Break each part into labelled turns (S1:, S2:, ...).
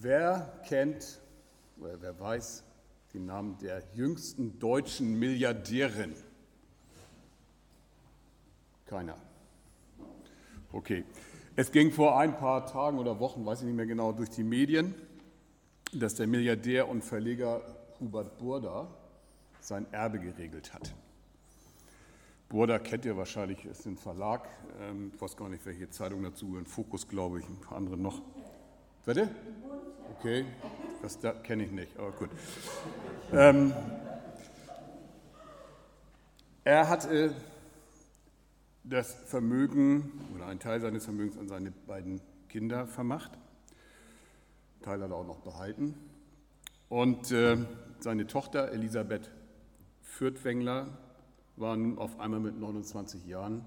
S1: Wer kennt oder wer weiß den Namen der jüngsten deutschen Milliardärin? Keiner. Okay. Es ging vor ein paar Tagen oder Wochen, weiß ich nicht mehr genau, durch die Medien, dass der Milliardär und Verleger Hubert Burda sein Erbe geregelt hat. Burda kennt ihr wahrscheinlich, ist ein Verlag. Ähm, ich weiß gar nicht, welche Zeitung dazu, ein Fokus, glaube ich, ein paar andere noch. Bitte? Okay, das da kenne ich nicht, aber gut. Ähm, er hat äh, das Vermögen oder einen Teil seines Vermögens an seine beiden Kinder vermacht. Teil hat er auch noch behalten. Und äh, seine Tochter Elisabeth Fürthwängler war nun auf einmal mit 29 Jahren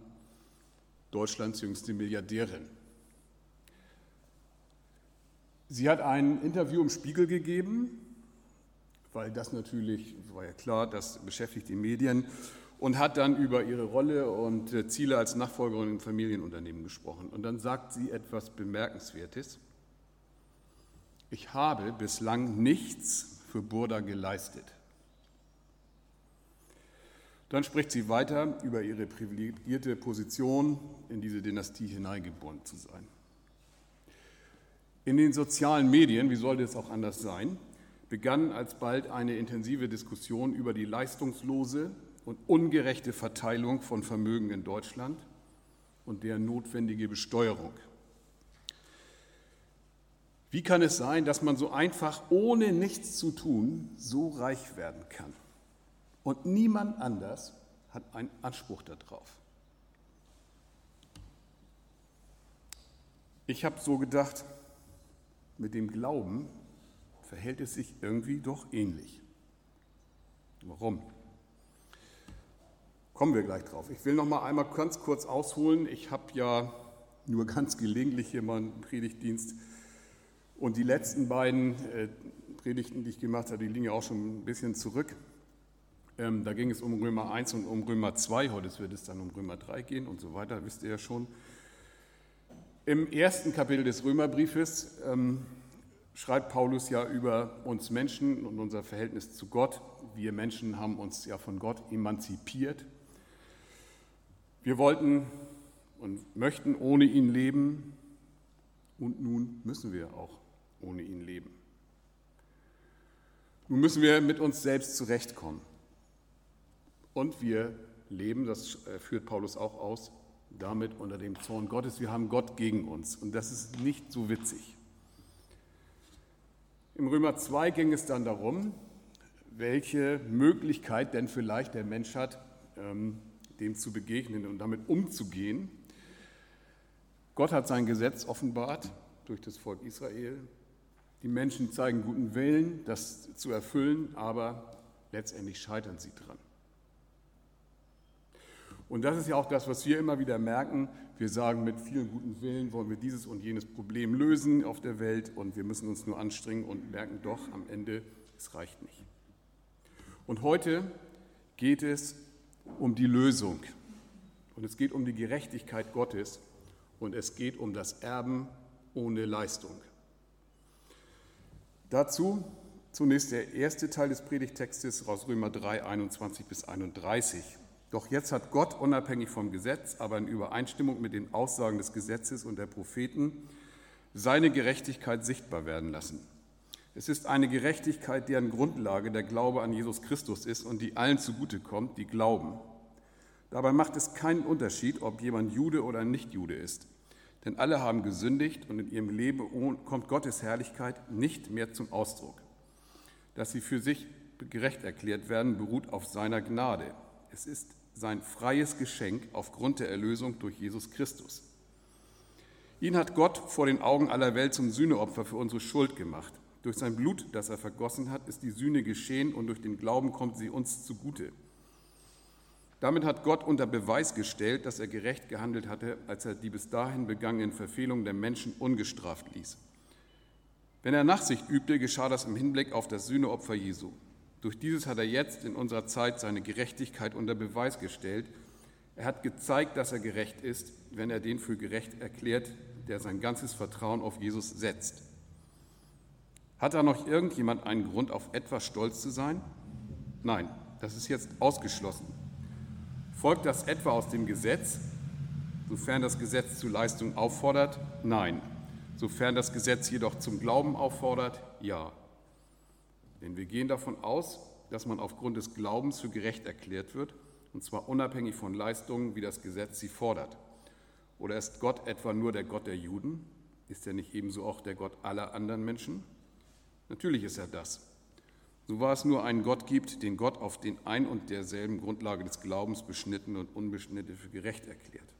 S1: Deutschlands jüngste Milliardärin. Sie hat ein Interview im Spiegel gegeben, weil das natürlich, war ja klar, das beschäftigt die Medien, und hat dann über ihre Rolle und äh, Ziele als Nachfolgerin im Familienunternehmen gesprochen. Und dann sagt sie etwas Bemerkenswertes. Ich habe bislang nichts für Burda geleistet. Dann spricht sie weiter über ihre privilegierte Position, in diese Dynastie hineingebunden zu sein. In den sozialen Medien, wie sollte es auch anders sein, begann alsbald eine intensive Diskussion über die leistungslose und ungerechte Verteilung von Vermögen in Deutschland und deren notwendige Besteuerung. Wie kann es sein, dass man so einfach, ohne nichts zu tun, so reich werden kann? Und niemand anders hat einen Anspruch darauf. Ich habe so gedacht, mit dem Glauben verhält es sich irgendwie doch ähnlich. Warum? Kommen wir gleich drauf. Ich will noch mal einmal ganz kurz ausholen. Ich habe ja nur ganz gelegentlich hier mal einen Predigtdienst und die letzten beiden äh, Predigten, die ich gemacht habe, die liegen ja auch schon ein bisschen zurück. Ähm, da ging es um Römer 1 und um Römer 2. Heute wird es dann um Römer 3 gehen und so weiter, wisst ihr ja schon. Im ersten Kapitel des Römerbriefes ähm, schreibt Paulus ja über uns Menschen und unser Verhältnis zu Gott. Wir Menschen haben uns ja von Gott emanzipiert. Wir wollten und möchten ohne ihn leben und nun müssen wir auch ohne ihn leben. Nun müssen wir mit uns selbst zurechtkommen. Und wir leben, das äh, führt Paulus auch aus, damit unter dem Zorn Gottes. Wir haben Gott gegen uns und das ist nicht so witzig. Im Römer 2 ging es dann darum, welche Möglichkeit denn vielleicht der Mensch hat, ähm, dem zu begegnen und damit umzugehen. Gott hat sein Gesetz offenbart durch das Volk Israel. Die Menschen zeigen guten Willen, das zu erfüllen, aber letztendlich scheitern sie dran. Und das ist ja auch das, was wir immer wieder merken. Wir sagen, mit vielen guten Willen wollen wir dieses und jenes Problem lösen auf der Welt und wir müssen uns nur anstrengen und merken doch am Ende, es reicht nicht. Und heute geht es um die Lösung und es geht um die Gerechtigkeit Gottes und es geht um das Erben ohne Leistung. Dazu zunächst der erste Teil des Predigtextes aus Römer 3, 21 bis 31. Doch jetzt hat Gott unabhängig vom Gesetz, aber in Übereinstimmung mit den Aussagen des Gesetzes und der Propheten seine Gerechtigkeit sichtbar werden lassen. Es ist eine Gerechtigkeit, deren Grundlage der Glaube an Jesus Christus ist und die allen zugutekommt, die glauben. Dabei macht es keinen Unterschied, ob jemand Jude oder Nicht-Jude ist. Denn alle haben gesündigt und in ihrem Leben kommt Gottes Herrlichkeit nicht mehr zum Ausdruck. Dass sie für sich gerecht erklärt werden, beruht auf seiner Gnade. Es ist sein freies Geschenk aufgrund der Erlösung durch Jesus Christus. Ihn hat Gott vor den Augen aller Welt zum Sühneopfer für unsere Schuld gemacht. Durch sein Blut, das er vergossen hat, ist die Sühne geschehen und durch den Glauben kommt sie uns zugute. Damit hat Gott unter Beweis gestellt, dass er gerecht gehandelt hatte, als er die bis dahin begangenen Verfehlungen der Menschen ungestraft ließ. Wenn er Nachsicht übte, geschah das im Hinblick auf das Sühneopfer Jesu. Durch dieses hat er jetzt in unserer Zeit seine Gerechtigkeit unter Beweis gestellt. Er hat gezeigt, dass er gerecht ist, wenn er den für gerecht erklärt, der sein ganzes Vertrauen auf Jesus setzt. Hat da noch irgendjemand einen Grund, auf etwas stolz zu sein? Nein, das ist jetzt ausgeschlossen. Folgt das etwa aus dem Gesetz, sofern das Gesetz zu Leistung auffordert? Nein. Sofern das Gesetz jedoch zum Glauben auffordert? Ja. Denn wir gehen davon aus, dass man aufgrund des Glaubens für gerecht erklärt wird, und zwar unabhängig von Leistungen, wie das Gesetz sie fordert. Oder ist Gott etwa nur der Gott der Juden? Ist er nicht ebenso auch der Gott aller anderen Menschen? Natürlich ist er das. So war es nur einen Gott gibt, den Gott auf den ein und derselben Grundlage des Glaubens beschnitten und unbeschnitten für gerecht erklärt.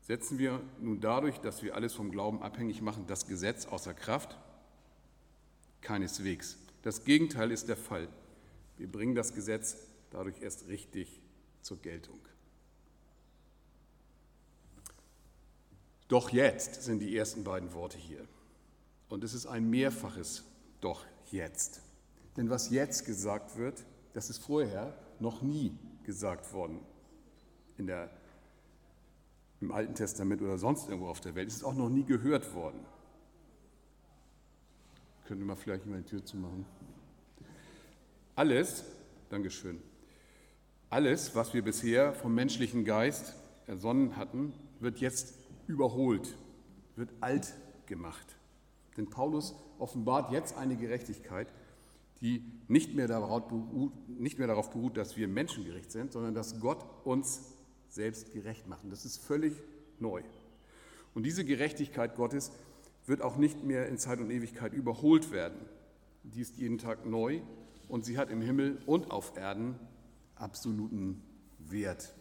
S1: Setzen wir nun dadurch, dass wir alles vom Glauben abhängig machen, das Gesetz außer Kraft? Keineswegs. Das Gegenteil ist der Fall. Wir bringen das Gesetz dadurch erst richtig zur Geltung. Doch jetzt sind die ersten beiden Worte hier. Und es ist ein mehrfaches Doch jetzt. Denn was jetzt gesagt wird, das ist vorher noch nie gesagt worden in der, im Alten Testament oder sonst irgendwo auf der Welt. Es ist auch noch nie gehört worden. Können wir mal vielleicht mal die Tür zumachen? Alles, Dankeschön, alles, was wir bisher vom menschlichen Geist ersonnen hatten, wird jetzt überholt, wird alt gemacht. Denn Paulus offenbart jetzt eine Gerechtigkeit, die nicht mehr, beruht, nicht mehr darauf beruht, dass wir menschengerecht sind, sondern dass Gott uns selbst gerecht macht. Das ist völlig neu. Und diese Gerechtigkeit Gottes wird auch nicht mehr in Zeit und Ewigkeit überholt werden. Die ist jeden Tag neu und sie hat im Himmel und auf Erden absoluten Wert.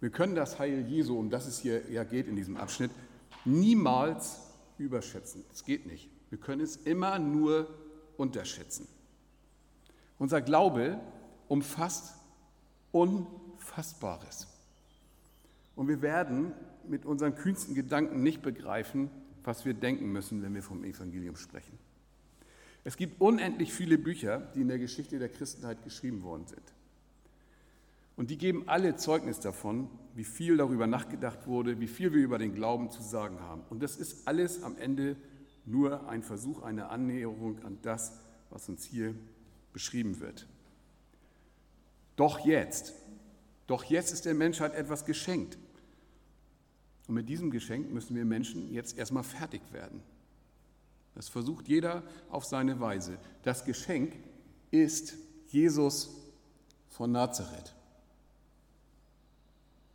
S1: Wir können das Heil Jesu, um das es hier ja geht in diesem Abschnitt, niemals überschätzen. Es geht nicht. Wir können es immer nur unterschätzen. Unser Glaube umfasst Unfassbares. Und wir werden mit unseren kühnsten Gedanken nicht begreifen, was wir denken müssen, wenn wir vom Evangelium sprechen. Es gibt unendlich viele Bücher, die in der Geschichte der Christenheit geschrieben worden sind. Und die geben alle Zeugnis davon, wie viel darüber nachgedacht wurde, wie viel wir über den Glauben zu sagen haben. Und das ist alles am Ende nur ein Versuch, eine Annäherung an das, was uns hier beschrieben wird. Doch jetzt, doch jetzt ist der Menschheit etwas geschenkt. Und mit diesem Geschenk müssen wir Menschen jetzt erstmal fertig werden. Das versucht jeder auf seine Weise. Das Geschenk ist Jesus von Nazareth.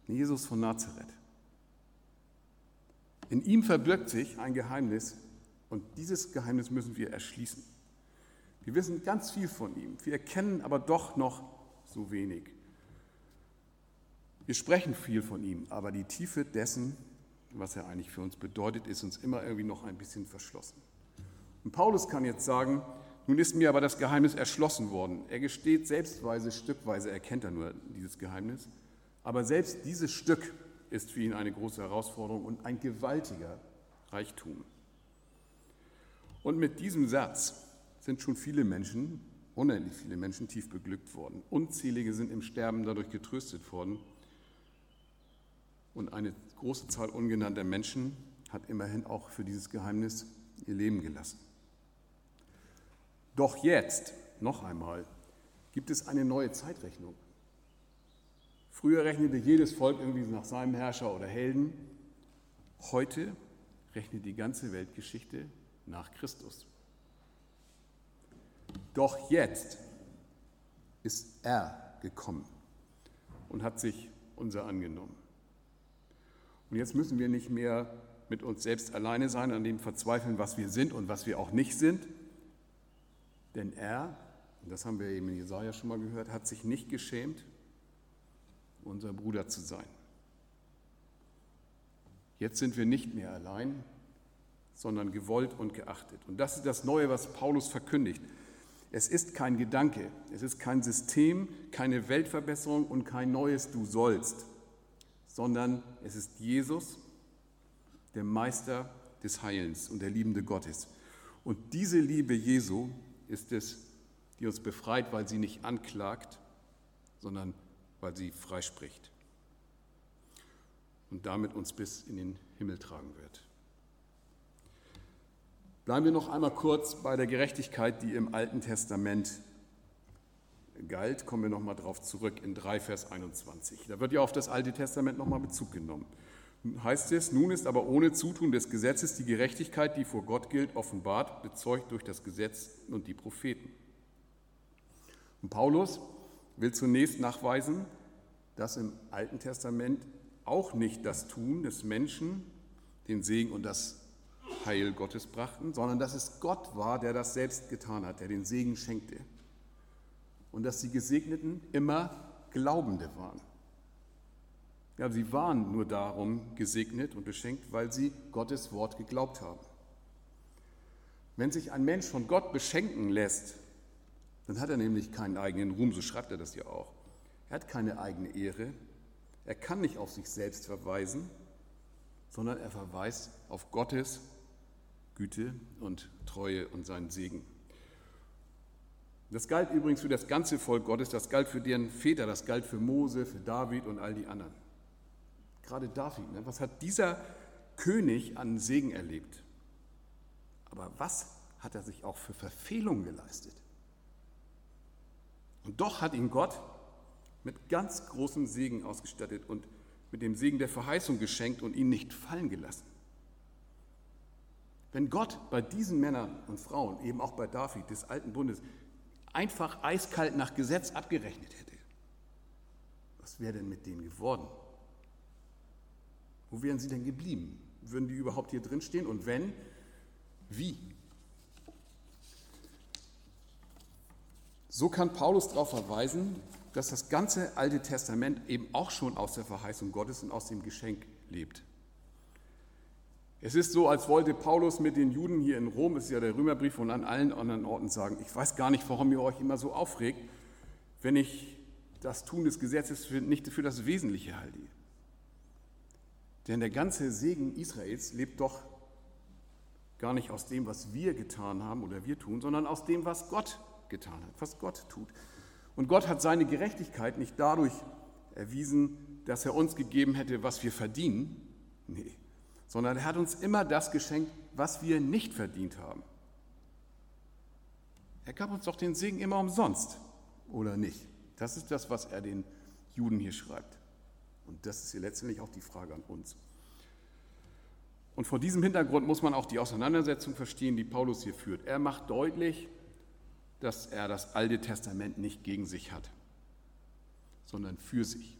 S1: Jesus von Nazareth. In ihm verbirgt sich ein Geheimnis und dieses Geheimnis müssen wir erschließen. Wir wissen ganz viel von ihm, wir erkennen aber doch noch so wenig. Wir sprechen viel von ihm, aber die Tiefe dessen, was er eigentlich für uns bedeutet, ist uns immer irgendwie noch ein bisschen verschlossen. Und Paulus kann jetzt sagen, nun ist mir aber das Geheimnis erschlossen worden. Er gesteht selbstweise, stückweise erkennt er nur dieses Geheimnis. Aber selbst dieses Stück ist für ihn eine große Herausforderung und ein gewaltiger Reichtum. Und mit diesem Satz sind schon viele Menschen, unendlich viele Menschen, tief beglückt worden. Unzählige sind im Sterben dadurch getröstet worden. Und eine große Zahl ungenannter Menschen hat immerhin auch für dieses Geheimnis ihr Leben gelassen. Doch jetzt, noch einmal, gibt es eine neue Zeitrechnung. Früher rechnete jedes Volk irgendwie nach seinem Herrscher oder Helden. Heute rechnet die ganze Weltgeschichte nach Christus. Doch jetzt ist er gekommen und hat sich unser angenommen. Und jetzt müssen wir nicht mehr mit uns selbst alleine sein, an dem verzweifeln, was wir sind und was wir auch nicht sind. Denn er, und das haben wir eben in Jesaja schon mal gehört, hat sich nicht geschämt, unser Bruder zu sein. Jetzt sind wir nicht mehr allein, sondern gewollt und geachtet. Und das ist das Neue, was Paulus verkündigt. Es ist kein Gedanke, es ist kein System, keine Weltverbesserung und kein neues Du sollst, sondern es ist Jesus, der Meister des Heilens und der liebende Gottes. Und diese Liebe Jesu ist es, die uns befreit, weil sie nicht anklagt, sondern weil sie freispricht und damit uns bis in den Himmel tragen wird. Bleiben wir noch einmal kurz bei der Gerechtigkeit, die im Alten Testament galt. Kommen wir noch mal darauf zurück in 3 Vers 21. Da wird ja auf das Alte Testament noch mal Bezug genommen. Heißt es, nun ist aber ohne Zutun des Gesetzes die Gerechtigkeit, die vor Gott gilt, offenbart, bezeugt durch das Gesetz und die Propheten. Und Paulus will zunächst nachweisen, dass im Alten Testament auch nicht das Tun des Menschen den Segen und das Heil Gottes brachten, sondern dass es Gott war, der das selbst getan hat, der den Segen schenkte. Und dass die Gesegneten immer Glaubende waren. Ja, sie waren nur darum gesegnet und beschenkt, weil sie Gottes Wort geglaubt haben. Wenn sich ein Mensch von Gott beschenken lässt, dann hat er nämlich keinen eigenen Ruhm, so schreibt er das ja auch. Er hat keine eigene Ehre, er kann nicht auf sich selbst verweisen, sondern er verweist auf Gottes Güte und Treue und seinen Segen. Das galt übrigens für das ganze Volk Gottes, das galt für deren Väter, das galt für Mose, für David und all die anderen. Gerade David, ne? was hat dieser König an Segen erlebt? Aber was hat er sich auch für Verfehlungen geleistet? Und doch hat ihn Gott mit ganz großem Segen ausgestattet und mit dem Segen der Verheißung geschenkt und ihn nicht fallen gelassen. Wenn Gott bei diesen Männern und Frauen, eben auch bei David des alten Bundes, einfach eiskalt nach Gesetz abgerechnet hätte, was wäre denn mit denen geworden? Wo wären sie denn geblieben? Würden die überhaupt hier drin stehen? Und wenn, wie? So kann Paulus darauf verweisen, dass das ganze Alte Testament eben auch schon aus der Verheißung Gottes und aus dem Geschenk lebt. Es ist so, als wollte Paulus mit den Juden hier in Rom, das ist ja der Römerbrief, und an allen anderen Orten sagen, ich weiß gar nicht, warum ihr euch immer so aufregt, wenn ich das Tun des Gesetzes für, nicht für das Wesentliche halte. Denn der ganze Segen Israels lebt doch gar nicht aus dem, was wir getan haben oder wir tun, sondern aus dem, was Gott getan hat, was Gott tut. Und Gott hat seine Gerechtigkeit nicht dadurch erwiesen, dass er uns gegeben hätte, was wir verdienen, nee, sondern er hat uns immer das geschenkt, was wir nicht verdient haben. Er gab uns doch den Segen immer umsonst, oder nicht? Das ist das, was er den Juden hier schreibt. Und das ist hier letztendlich auch die Frage an uns. Und vor diesem Hintergrund muss man auch die Auseinandersetzung verstehen, die Paulus hier führt. Er macht deutlich, dass er das Alte Testament nicht gegen sich hat, sondern für sich.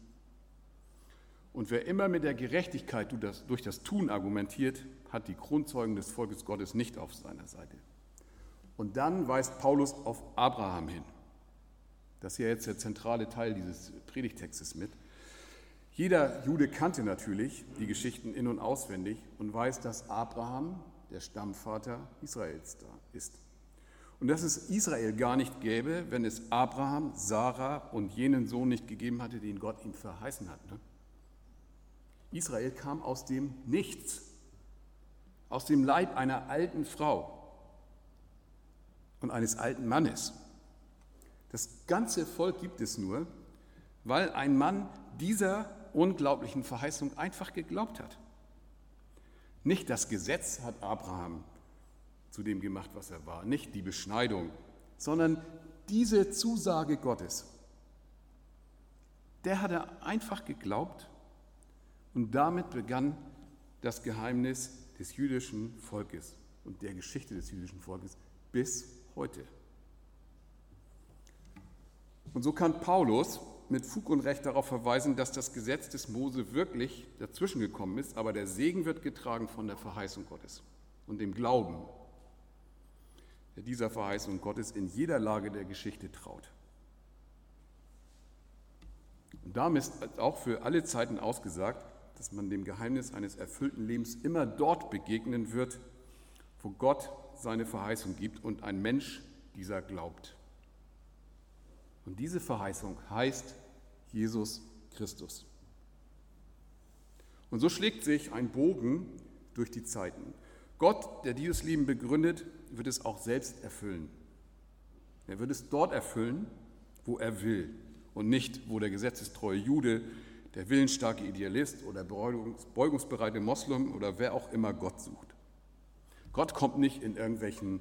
S1: Und wer immer mit der Gerechtigkeit durch das Tun argumentiert, hat die Grundzeugen des Volkes Gottes nicht auf seiner Seite. Und dann weist Paulus auf Abraham hin. Das ist ja jetzt der zentrale Teil dieses Predigtextes mit. Jeder Jude kannte natürlich die Geschichten in und auswendig und weiß, dass Abraham der Stammvater Israels da ist und dass es Israel gar nicht gäbe, wenn es Abraham, Sarah und jenen Sohn nicht gegeben hatte, den Gott ihm verheißen hat. Ne? Israel kam aus dem Nichts, aus dem Leib einer alten Frau und eines alten Mannes. Das ganze Volk gibt es nur, weil ein Mann dieser unglaublichen Verheißung einfach geglaubt hat. Nicht das Gesetz hat Abraham zu dem gemacht, was er war. Nicht die Beschneidung, sondern diese Zusage Gottes. Der hat er einfach geglaubt und damit begann das Geheimnis des jüdischen Volkes und der Geschichte des jüdischen Volkes bis heute. Und so kann Paulus mit Fug und Recht darauf verweisen, dass das Gesetz des Mose wirklich dazwischen gekommen ist, aber der Segen wird getragen von der Verheißung Gottes und dem Glauben der dieser Verheißung Gottes in jeder Lage der Geschichte traut. Und damit ist auch für alle Zeiten ausgesagt, dass man dem Geheimnis eines erfüllten Lebens immer dort begegnen wird, wo Gott seine Verheißung gibt und ein Mensch dieser glaubt. Und diese Verheißung heißt Jesus Christus. Und so schlägt sich ein Bogen durch die Zeiten. Gott, der dieses Leben begründet, wird es auch selbst erfüllen. Er wird es dort erfüllen, wo er will und nicht, wo der gesetzestreue Jude, der willensstarke Idealist oder beugungsbereite Moslem oder wer auch immer Gott sucht. Gott kommt nicht in irgendwelchen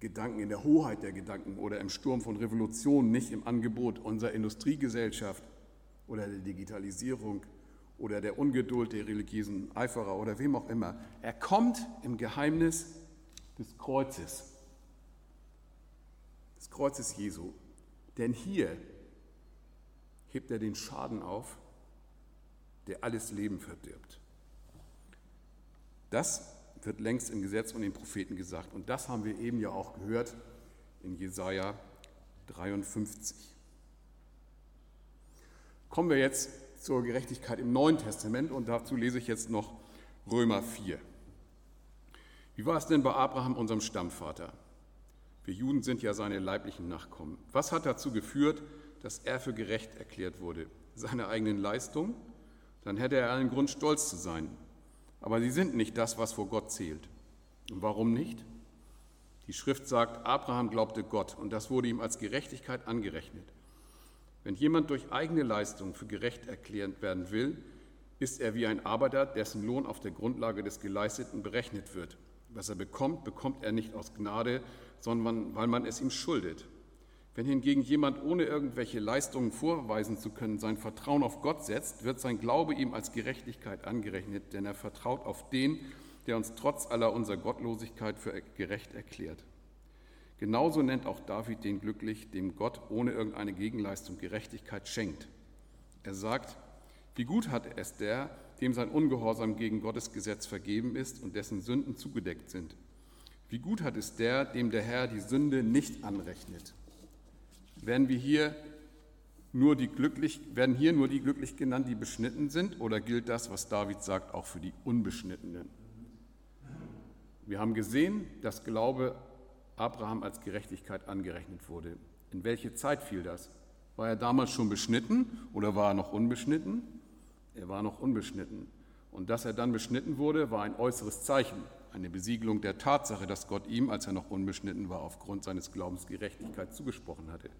S1: Gedanken, in der Hoheit der Gedanken oder im Sturm von Revolutionen, nicht im Angebot unserer Industriegesellschaft oder der Digitalisierung oder der Ungeduld der religiösen Eiferer oder wem auch immer. Er kommt im Geheimnis des Kreuzes, des Kreuzes Jesu. Denn hier hebt er den Schaden auf, der alles Leben verdirbt. Das wird längst im Gesetz und den Propheten gesagt. Und das haben wir eben ja auch gehört in Jesaja 53. Kommen wir jetzt zur Gerechtigkeit im Neuen Testament und dazu lese ich jetzt noch Römer 4. Wie war es denn bei Abraham, unserem Stammvater? Wir Juden sind ja seine leiblichen Nachkommen. Was hat dazu geführt, dass er für gerecht erklärt wurde? Seine eigenen Leistungen? Dann hätte er allen Grund, stolz zu sein. Aber sie sind nicht das, was vor Gott zählt. Und warum nicht? Die Schrift sagt, Abraham glaubte Gott und das wurde ihm als Gerechtigkeit angerechnet. Wenn jemand durch eigene Leistung für gerecht erklärt werden will, ist er wie ein Arbeiter, dessen Lohn auf der Grundlage des Geleisteten berechnet wird. Was er bekommt, bekommt er nicht aus Gnade, sondern weil man es ihm schuldet. Wenn hingegen jemand ohne irgendwelche Leistungen vorweisen zu können sein Vertrauen auf Gott setzt, wird sein Glaube ihm als Gerechtigkeit angerechnet, denn er vertraut auf den, der uns trotz aller unserer Gottlosigkeit für gerecht erklärt. Genauso nennt auch David den glücklich, dem Gott ohne irgendeine Gegenleistung Gerechtigkeit schenkt. Er sagt, wie gut hat es der, dem sein Ungehorsam gegen Gottes Gesetz vergeben ist und dessen Sünden zugedeckt sind. Wie gut hat es der, dem der Herr die Sünde nicht anrechnet. Werden wir hier nur die glücklich, werden hier nur die glücklich genannt, die beschnitten sind, oder gilt das, was David sagt, auch für die Unbeschnittenen? Wir haben gesehen, dass Glaube Abraham als Gerechtigkeit angerechnet wurde. In welche Zeit fiel das? War er damals schon beschnitten oder war er noch unbeschnitten? Er war noch unbeschnitten. Und dass er dann beschnitten wurde, war ein äußeres Zeichen, eine Besiegelung der Tatsache, dass Gott ihm, als er noch unbeschnitten war, aufgrund seines Glaubens Gerechtigkeit zugesprochen hatte.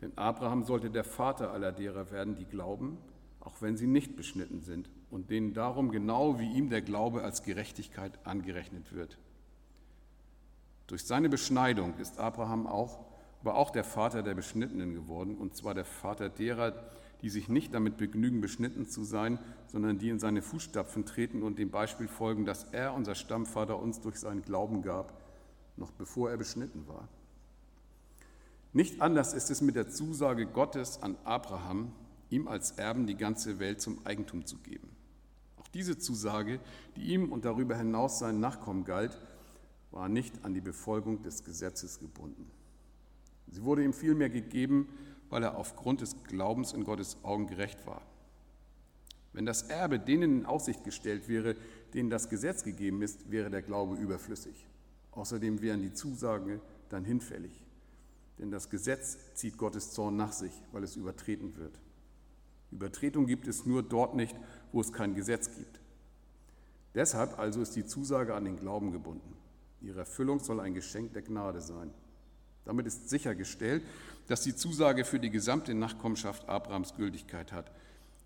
S1: Denn Abraham sollte der Vater aller derer werden, die glauben, auch wenn sie nicht beschnitten sind, und denen darum genau wie ihm der Glaube als Gerechtigkeit angerechnet wird. Durch seine Beschneidung ist Abraham auch, aber auch der Vater der Beschnittenen geworden, und zwar der Vater derer, die sich nicht damit begnügen, beschnitten zu sein, sondern die in seine Fußstapfen treten und dem Beispiel folgen, das er, unser Stammvater, uns durch seinen Glauben gab, noch bevor er beschnitten war. Nicht anders ist es mit der Zusage Gottes an Abraham, ihm als Erben die ganze Welt zum Eigentum zu geben. Auch diese Zusage, die ihm und darüber hinaus seinen Nachkommen galt, war nicht an die Befolgung des Gesetzes gebunden. Sie wurde ihm vielmehr gegeben, weil er aufgrund des Glaubens in Gottes Augen gerecht war. Wenn das Erbe denen in Aussicht gestellt wäre, denen das Gesetz gegeben ist, wäre der Glaube überflüssig. Außerdem wären die Zusagen dann hinfällig. Denn das Gesetz zieht Gottes Zorn nach sich, weil es übertreten wird. Übertretung gibt es nur dort nicht, wo es kein Gesetz gibt. Deshalb also ist die Zusage an den Glauben gebunden. Ihre Erfüllung soll ein Geschenk der Gnade sein. Damit ist sichergestellt, dass die Zusage für die gesamte Nachkommenschaft Abrahams Gültigkeit hat.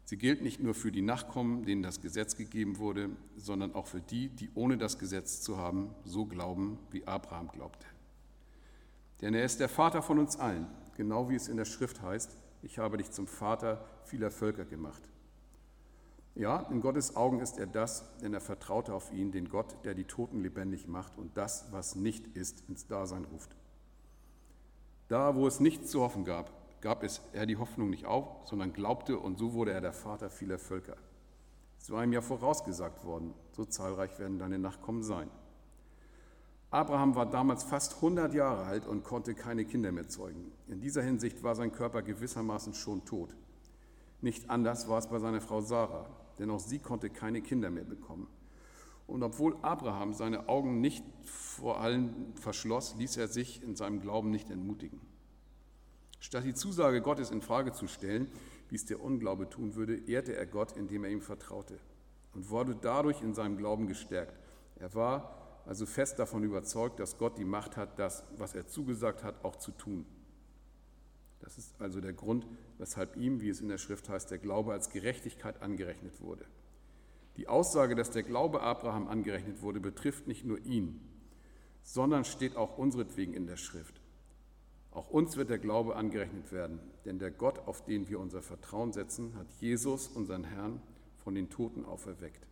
S1: Sie gilt nicht nur für die Nachkommen, denen das Gesetz gegeben wurde, sondern auch für die, die ohne das Gesetz zu haben, so glauben, wie Abraham glaubte. Denn er ist der Vater von uns allen, genau wie es in der Schrift heißt, ich habe dich zum Vater vieler Völker gemacht. Ja, in Gottes Augen ist er das, denn er vertraute auf ihn, den Gott, der die Toten lebendig macht und das, was nicht ist, ins Dasein ruft. Da, wo es nichts zu hoffen gab, gab es er die Hoffnung nicht auf, sondern glaubte und so wurde er der Vater vieler Völker. Es war ihm ja vorausgesagt worden, so zahlreich werden deine Nachkommen sein. Abraham war damals fast 100 Jahre alt und konnte keine Kinder mehr zeugen. In dieser Hinsicht war sein Körper gewissermaßen schon tot. Nicht anders war es bei seiner Frau Sarah, denn auch sie konnte keine Kinder mehr bekommen. Und obwohl Abraham seine Augen nicht vor allen verschloss, ließ er sich in seinem Glauben nicht entmutigen. Statt die Zusage Gottes in Frage zu stellen, wie es der Unglaube tun würde, ehrte er Gott, indem er ihm vertraute und wurde dadurch in seinem Glauben gestärkt. Er war also fest davon überzeugt, dass Gott die Macht hat, das, was er zugesagt hat, auch zu tun. Das ist also der Grund, weshalb ihm, wie es in der Schrift heißt, der Glaube als Gerechtigkeit angerechnet wurde. Die Aussage, dass der Glaube Abraham angerechnet wurde, betrifft nicht nur ihn, sondern steht auch unseretwegen in der Schrift. Auch uns wird der Glaube angerechnet werden, denn der Gott, auf den wir unser Vertrauen setzen, hat Jesus, unseren Herrn, von den Toten auferweckt.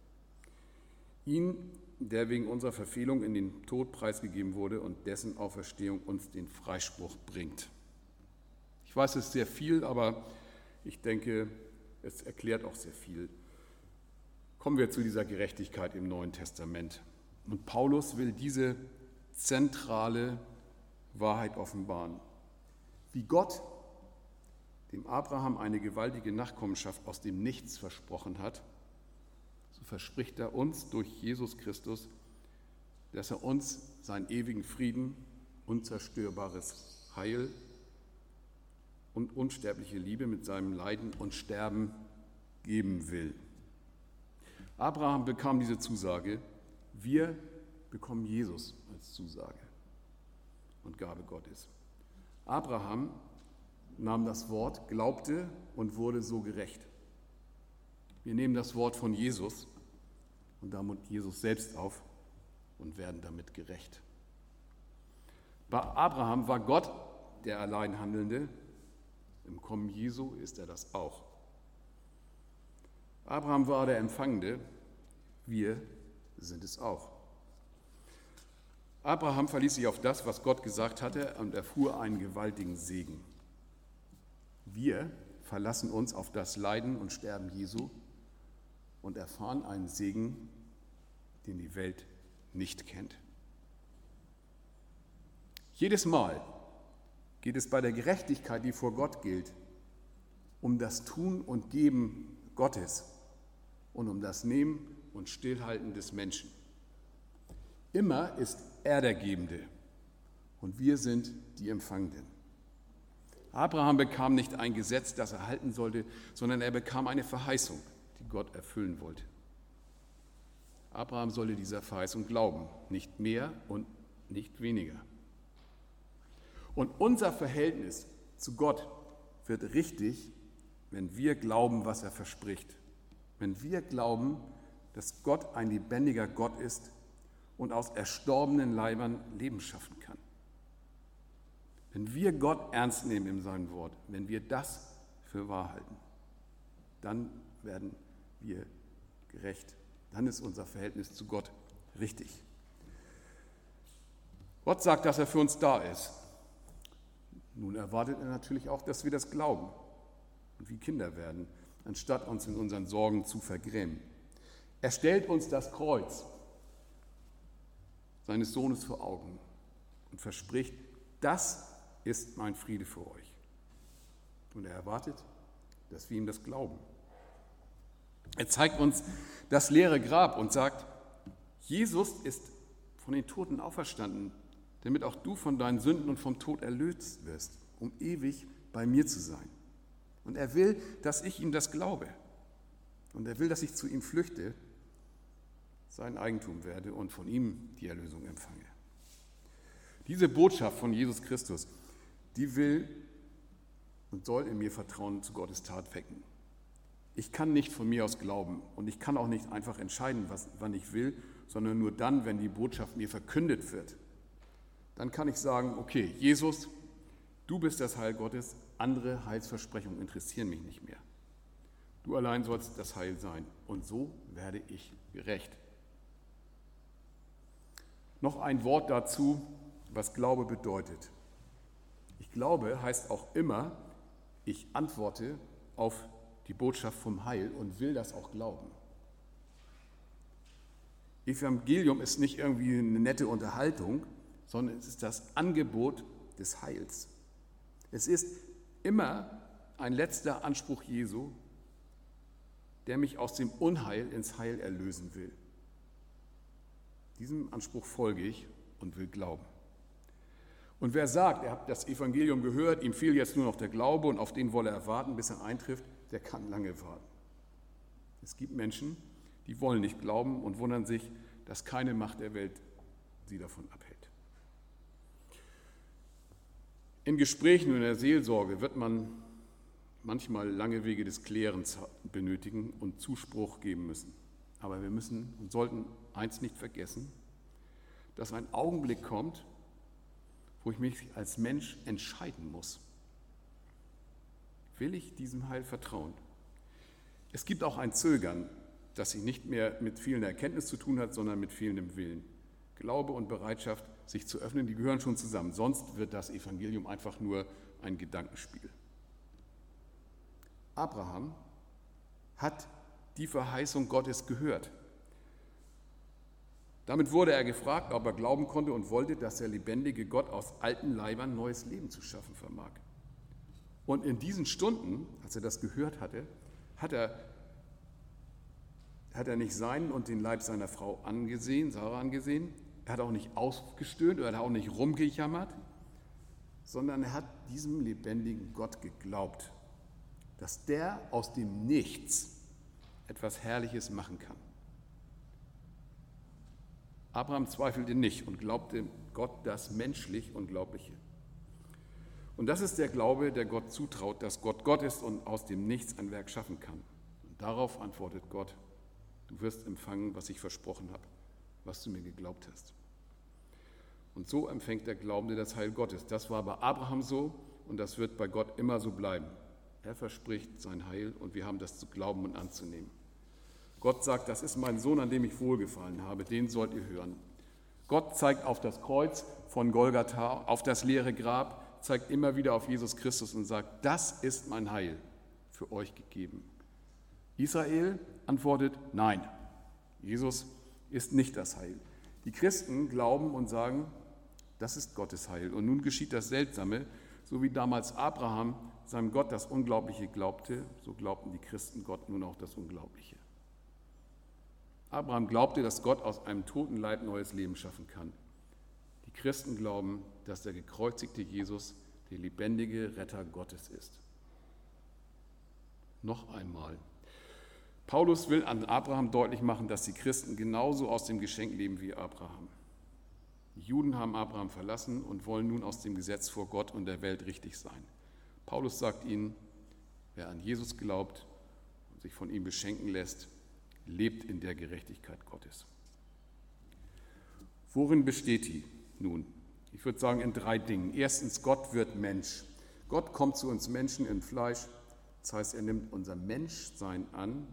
S1: Ihn, der wegen unserer Verfehlung in den Tod preisgegeben wurde und dessen Auferstehung uns den Freispruch bringt. Ich weiß, es ist sehr viel, aber ich denke, es erklärt auch sehr viel. Kommen wir zu dieser Gerechtigkeit im Neuen Testament. Und Paulus will diese zentrale Wahrheit offenbaren. Wie Gott dem Abraham eine gewaltige Nachkommenschaft aus dem Nichts versprochen hat, so verspricht er uns durch Jesus Christus, dass er uns seinen ewigen Frieden, unzerstörbares Heil und unsterbliche Liebe mit seinem Leiden und Sterben geben will. Abraham bekam diese Zusage, wir bekommen Jesus als Zusage und Gabe Gottes. Abraham nahm das Wort, glaubte und wurde so gerecht. Wir nehmen das Wort von Jesus und damit Jesus selbst auf und werden damit gerecht. Bei Abraham war Gott der allein Handelnde, im Kommen Jesu ist er das auch. Abraham war der Empfangende, wir sind es auch. Abraham verließ sich auf das, was Gott gesagt hatte und erfuhr einen gewaltigen Segen. Wir verlassen uns auf das Leiden und Sterben Jesu und erfahren einen Segen, den die Welt nicht kennt. Jedes Mal geht es bei der Gerechtigkeit, die vor Gott gilt, um das Tun und Geben Gottes und um das Nehmen und Stillhalten des Menschen. Immer ist er der Gebende und wir sind die Empfangenden. Abraham bekam nicht ein Gesetz, das er halten sollte, sondern er bekam eine Verheißung, die Gott erfüllen wollte. Abraham solle dieser Verheißung glauben, nicht mehr und nicht weniger. Und unser Verhältnis zu Gott wird richtig, wenn wir glauben, was er verspricht. Wenn wir glauben, dass Gott ein lebendiger Gott ist und aus erstorbenen Leibern Leben schaffen kann. Wenn wir Gott ernst nehmen in seinem Wort, wenn wir das für wahr halten, dann werden wir gerecht. Dann ist unser Verhältnis zu Gott richtig. Gott sagt, dass er für uns da ist. Nun erwartet er natürlich auch, dass wir das glauben und wie Kinder werden, anstatt uns in unseren Sorgen zu vergrämen. Er stellt uns das Kreuz seines Sohnes vor Augen und verspricht, das ist mein Friede für euch. Und er erwartet, dass wir ihm das glauben. Er zeigt uns das leere Grab und sagt, Jesus ist von den Toten auferstanden, damit auch du von deinen Sünden und vom Tod erlöst wirst, um ewig bei mir zu sein. Und er will, dass ich ihm das glaube. Und er will, dass ich zu ihm flüchte sein Eigentum werde und von ihm die Erlösung empfange. Diese Botschaft von Jesus Christus, die will und soll in mir Vertrauen zu Gottes Tat wecken. Ich kann nicht von mir aus glauben und ich kann auch nicht einfach entscheiden, was, wann ich will, sondern nur dann, wenn die Botschaft mir verkündet wird. Dann kann ich sagen, okay, Jesus, du bist das Heil Gottes, andere Heilsversprechungen interessieren mich nicht mehr. Du allein sollst das Heil sein und so werde ich gerecht. Noch ein Wort dazu, was Glaube bedeutet. Ich glaube heißt auch immer, ich antworte auf die Botschaft vom Heil und will das auch glauben. Evangelium ist nicht irgendwie eine nette Unterhaltung, sondern es ist das Angebot des Heils. Es ist immer ein letzter Anspruch Jesu, der mich aus dem Unheil ins Heil erlösen will. Diesem Anspruch folge ich und will glauben. Und wer sagt, er hat das Evangelium gehört, ihm fehlt jetzt nur noch der Glaube und auf den wolle er warten, bis er eintrifft, der kann lange warten. Es gibt Menschen, die wollen nicht glauben und wundern sich, dass keine Macht der Welt sie davon abhält. In Gesprächen und in der Seelsorge wird man manchmal lange Wege des Klärens benötigen und Zuspruch geben müssen. Aber wir müssen und sollten eins nicht vergessen, dass ein Augenblick kommt, wo ich mich als Mensch entscheiden muss. Will ich diesem Heil vertrauen? Es gibt auch ein Zögern, das sich nicht mehr mit fehlender Erkenntnis zu tun hat, sondern mit fehlendem Willen. Glaube und Bereitschaft, sich zu öffnen, die gehören schon zusammen. Sonst wird das Evangelium einfach nur ein Gedankenspiel. Abraham hat die Verheißung Gottes gehört. Damit wurde er gefragt, ob er glauben konnte und wollte, dass der lebendige Gott aus alten Leibern neues Leben zu schaffen vermag. Und in diesen Stunden, als er das gehört hatte, hat er, hat er nicht seinen und den Leib seiner Frau angesehen, Sarah angesehen, er hat auch nicht ausgestöhnt oder er auch nicht rumgejammert, sondern er hat diesem lebendigen Gott geglaubt, dass der aus dem Nichts etwas Herrliches machen kann. Abraham zweifelte nicht und glaubte Gott das menschlich Unglaubliche. Und das ist der Glaube, der Gott zutraut, dass Gott Gott ist und aus dem Nichts ein Werk schaffen kann. Und darauf antwortet Gott, du wirst empfangen, was ich versprochen habe, was du mir geglaubt hast. Und so empfängt der Glaubende das Heil Gottes. Das war bei Abraham so und das wird bei Gott immer so bleiben. Er verspricht sein Heil und wir haben das zu glauben und anzunehmen. Gott sagt, das ist mein Sohn, an dem ich wohlgefallen habe, den sollt ihr hören. Gott zeigt auf das Kreuz von Golgatha, auf das leere Grab, zeigt immer wieder auf Jesus Christus und sagt, das ist mein Heil für euch gegeben. Israel antwortet, nein, Jesus ist nicht das Heil. Die Christen glauben und sagen, das ist Gottes Heil. Und nun geschieht das Seltsame, so wie damals Abraham seinem Gott das Unglaubliche glaubte, so glaubten die Christen Gott nun auch das Unglaubliche. Abraham glaubte, dass Gott aus einem toten Leib neues Leben schaffen kann. Die Christen glauben, dass der gekreuzigte Jesus der lebendige Retter Gottes ist. Noch einmal. Paulus will an Abraham deutlich machen, dass die Christen genauso aus dem Geschenk leben wie Abraham. Die Juden haben Abraham verlassen und wollen nun aus dem Gesetz vor Gott und der Welt richtig sein. Paulus sagt ihnen, wer an Jesus glaubt und sich von ihm beschenken lässt, lebt in der Gerechtigkeit Gottes. Worin besteht die nun? Ich würde sagen in drei Dingen. Erstens, Gott wird Mensch. Gott kommt zu uns Menschen in Fleisch. Das heißt, er nimmt unser Menschsein an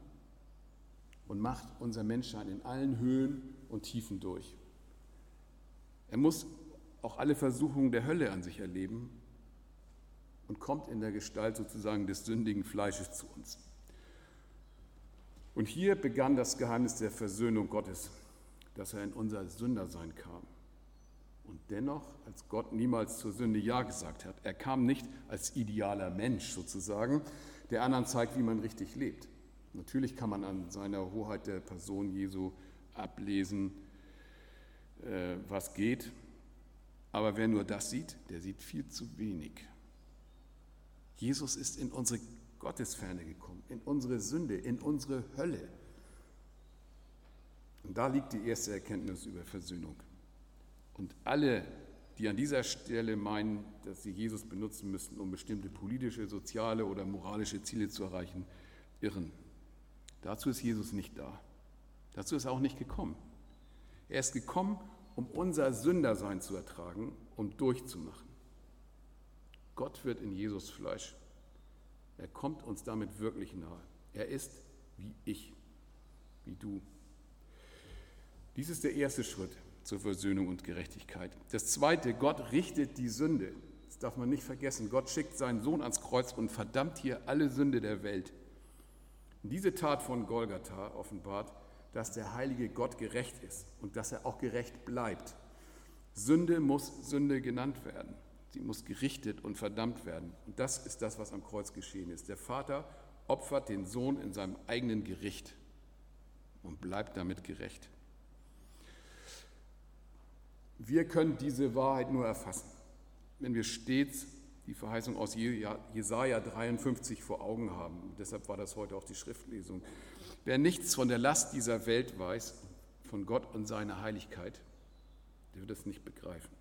S1: und macht unser Menschsein in allen Höhen und Tiefen durch. Er muss auch alle Versuchungen der Hölle an sich erleben und kommt in der Gestalt sozusagen des sündigen Fleisches zu uns. Und hier begann das Geheimnis der Versöhnung Gottes, dass er in unser Sündersein kam. Und dennoch, als Gott niemals zur Sünde Ja gesagt hat, er kam nicht als idealer Mensch sozusagen, der anderen zeigt, wie man richtig lebt. Natürlich kann man an seiner Hoheit der Person Jesu ablesen, äh, was geht, aber wer nur das sieht, der sieht viel zu wenig. Jesus ist in unsere Gottesferne gekommen, in unsere Sünde, in unsere Hölle. Und da liegt die erste Erkenntnis über Versöhnung. Und alle, die an dieser Stelle meinen, dass sie Jesus benutzen müssten, um bestimmte politische, soziale oder moralische Ziele zu erreichen, irren. Dazu ist Jesus nicht da. Dazu ist er auch nicht gekommen. Er ist gekommen, um unser Sündersein zu ertragen und durchzumachen. Gott wird in Jesus Fleisch er kommt uns damit wirklich nahe. Er ist wie ich, wie du. Dies ist der erste Schritt zur Versöhnung und Gerechtigkeit. Das zweite, Gott richtet die Sünde. Das darf man nicht vergessen. Gott schickt seinen Sohn ans Kreuz und verdammt hier alle Sünde der Welt. Diese Tat von Golgatha offenbart, dass der heilige Gott gerecht ist und dass er auch gerecht bleibt. Sünde muss Sünde genannt werden. Sie muss gerichtet und verdammt werden. Und das ist das, was am Kreuz geschehen ist. Der Vater opfert den Sohn in seinem eigenen Gericht und bleibt damit gerecht. Wir können diese Wahrheit nur erfassen, wenn wir stets die Verheißung aus Jesaja 53 vor Augen haben. Deshalb war das heute auch die Schriftlesung. Wer nichts von der Last dieser Welt weiß, von Gott und seiner Heiligkeit, der wird es nicht begreifen.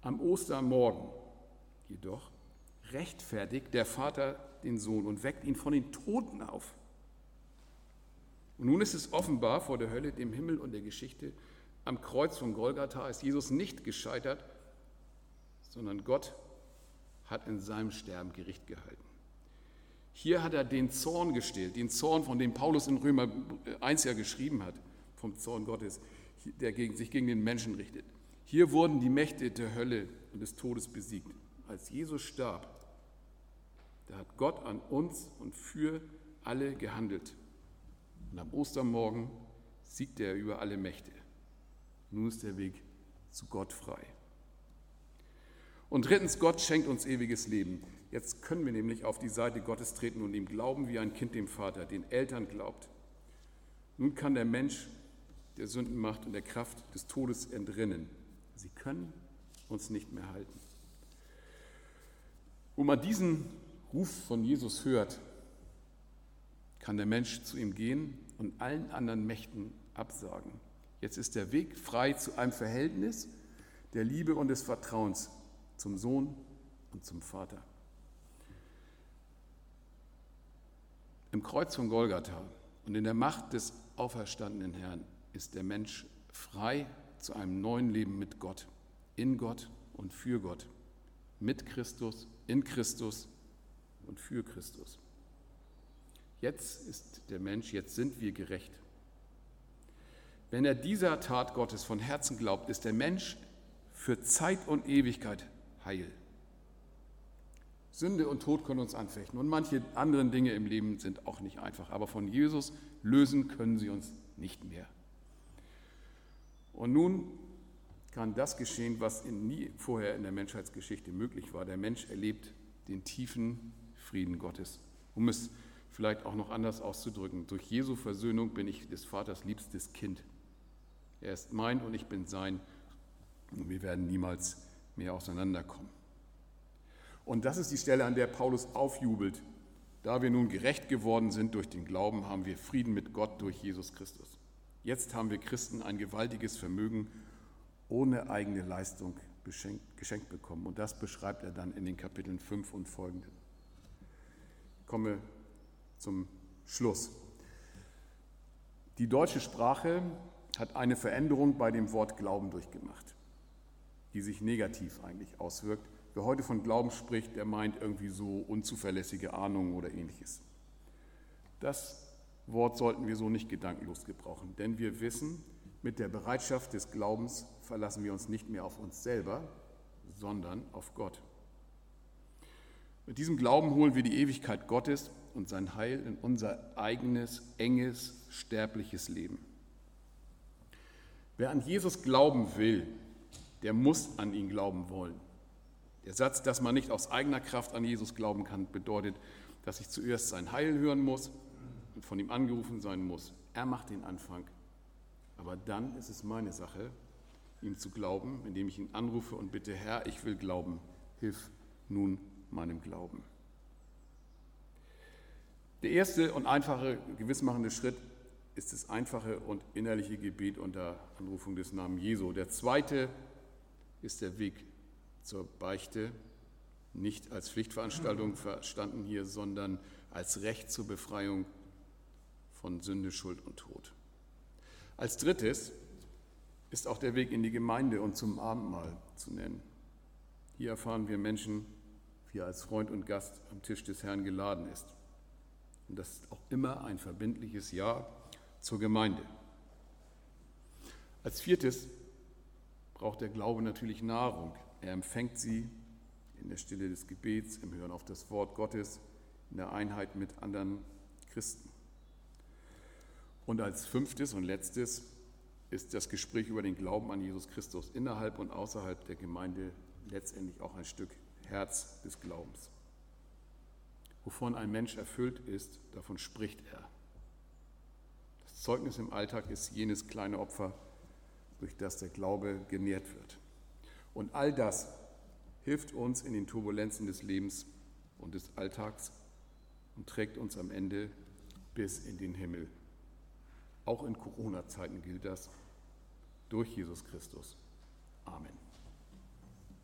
S1: Am Ostermorgen jedoch rechtfertigt der Vater den Sohn und weckt ihn von den Toten auf. Und nun ist es offenbar vor der Hölle, dem Himmel und der Geschichte, am Kreuz von Golgatha ist Jesus nicht gescheitert, sondern Gott hat in seinem Sterben Gericht gehalten. Hier hat er den Zorn gestillt, den Zorn, von dem Paulus in Römer 1 ja geschrieben hat, vom Zorn Gottes, der gegen, sich gegen den Menschen richtet. Hier wurden die Mächte der Hölle und des Todes besiegt. Als Jesus starb, da hat Gott an uns und für alle gehandelt. Und am Ostermorgen siegte er über alle Mächte. Nun ist der Weg zu Gott frei. Und drittens, Gott schenkt uns ewiges Leben. Jetzt können wir nämlich auf die Seite Gottes treten und ihm glauben, wie ein Kind dem Vater, den Eltern glaubt. Nun kann der Mensch der Sündenmacht und der Kraft des Todes entrinnen. Sie können uns nicht mehr halten. Wo man diesen Ruf von Jesus hört, kann der Mensch zu ihm gehen und allen anderen Mächten absagen. Jetzt ist der Weg frei zu einem Verhältnis der Liebe und des Vertrauens zum Sohn und zum Vater. Im Kreuz von Golgatha und in der Macht des auferstandenen Herrn ist der Mensch frei zu einem neuen Leben mit Gott, in Gott und für Gott, mit Christus, in Christus und für Christus. Jetzt ist der Mensch, jetzt sind wir gerecht. Wenn er dieser Tat Gottes von Herzen glaubt, ist der Mensch für Zeit und Ewigkeit heil. Sünde und Tod können uns anfechten und manche anderen Dinge im Leben sind auch nicht einfach, aber von Jesus lösen können sie uns nicht mehr. Und nun kann das geschehen, was nie vorher in der Menschheitsgeschichte möglich war. Der Mensch erlebt den tiefen Frieden Gottes. Um es vielleicht auch noch anders auszudrücken, durch Jesu Versöhnung bin ich des Vaters liebstes Kind. Er ist mein und ich bin sein und wir werden niemals mehr auseinanderkommen. Und das ist die Stelle, an der Paulus aufjubelt. Da wir nun gerecht geworden sind durch den Glauben, haben wir Frieden mit Gott durch Jesus Christus. Jetzt haben wir Christen ein gewaltiges Vermögen ohne eigene Leistung geschenkt bekommen. Und das beschreibt er dann in den Kapiteln 5 und folgenden. Ich komme zum Schluss. Die deutsche Sprache hat eine Veränderung bei dem Wort Glauben durchgemacht, die sich negativ eigentlich auswirkt. Wer heute von Glauben spricht, der meint irgendwie so unzuverlässige Ahnungen oder ähnliches. Das Wort sollten wir so nicht gedankenlos gebrauchen, denn wir wissen, mit der Bereitschaft des Glaubens verlassen wir uns nicht mehr auf uns selber, sondern auf Gott. Mit diesem Glauben holen wir die Ewigkeit Gottes und sein Heil in unser eigenes, enges, sterbliches Leben. Wer an Jesus glauben will, der muss an ihn glauben wollen. Der Satz, dass man nicht aus eigener Kraft an Jesus glauben kann, bedeutet, dass ich zuerst sein Heil hören muss und von ihm angerufen sein muss. Er macht den Anfang. Aber dann ist es meine Sache, ihm zu glauben, indem ich ihn anrufe und bitte, Herr, ich will glauben, hilf nun meinem Glauben. Der erste und einfache, gewissmachende Schritt ist das einfache und innerliche Gebet unter Anrufung des Namens Jesu. Der zweite ist der Weg zur Beichte nicht als Pflichtveranstaltung verstanden hier, sondern als Recht zur Befreiung von Sünde, Schuld und Tod. Als drittes ist auch der Weg in die Gemeinde und zum Abendmahl zu nennen. Hier erfahren wir Menschen, wie er als Freund und Gast am Tisch des Herrn geladen ist. Und das ist auch immer ein verbindliches Ja zur Gemeinde. Als viertes braucht der Glaube natürlich Nahrung. Er empfängt sie in der Stille des Gebets, im Hören auf das Wort Gottes, in der Einheit mit anderen Christen. Und als fünftes und letztes ist das Gespräch über den Glauben an Jesus Christus innerhalb und außerhalb der Gemeinde letztendlich auch ein Stück Herz des Glaubens. Wovon ein Mensch erfüllt ist, davon spricht er. Zeugnis im Alltag ist jenes kleine Opfer, durch das der Glaube genährt wird. Und all das hilft uns in den Turbulenzen des Lebens und des Alltags und trägt uns am Ende bis in den Himmel. Auch in Corona-Zeiten gilt das durch Jesus Christus. Amen.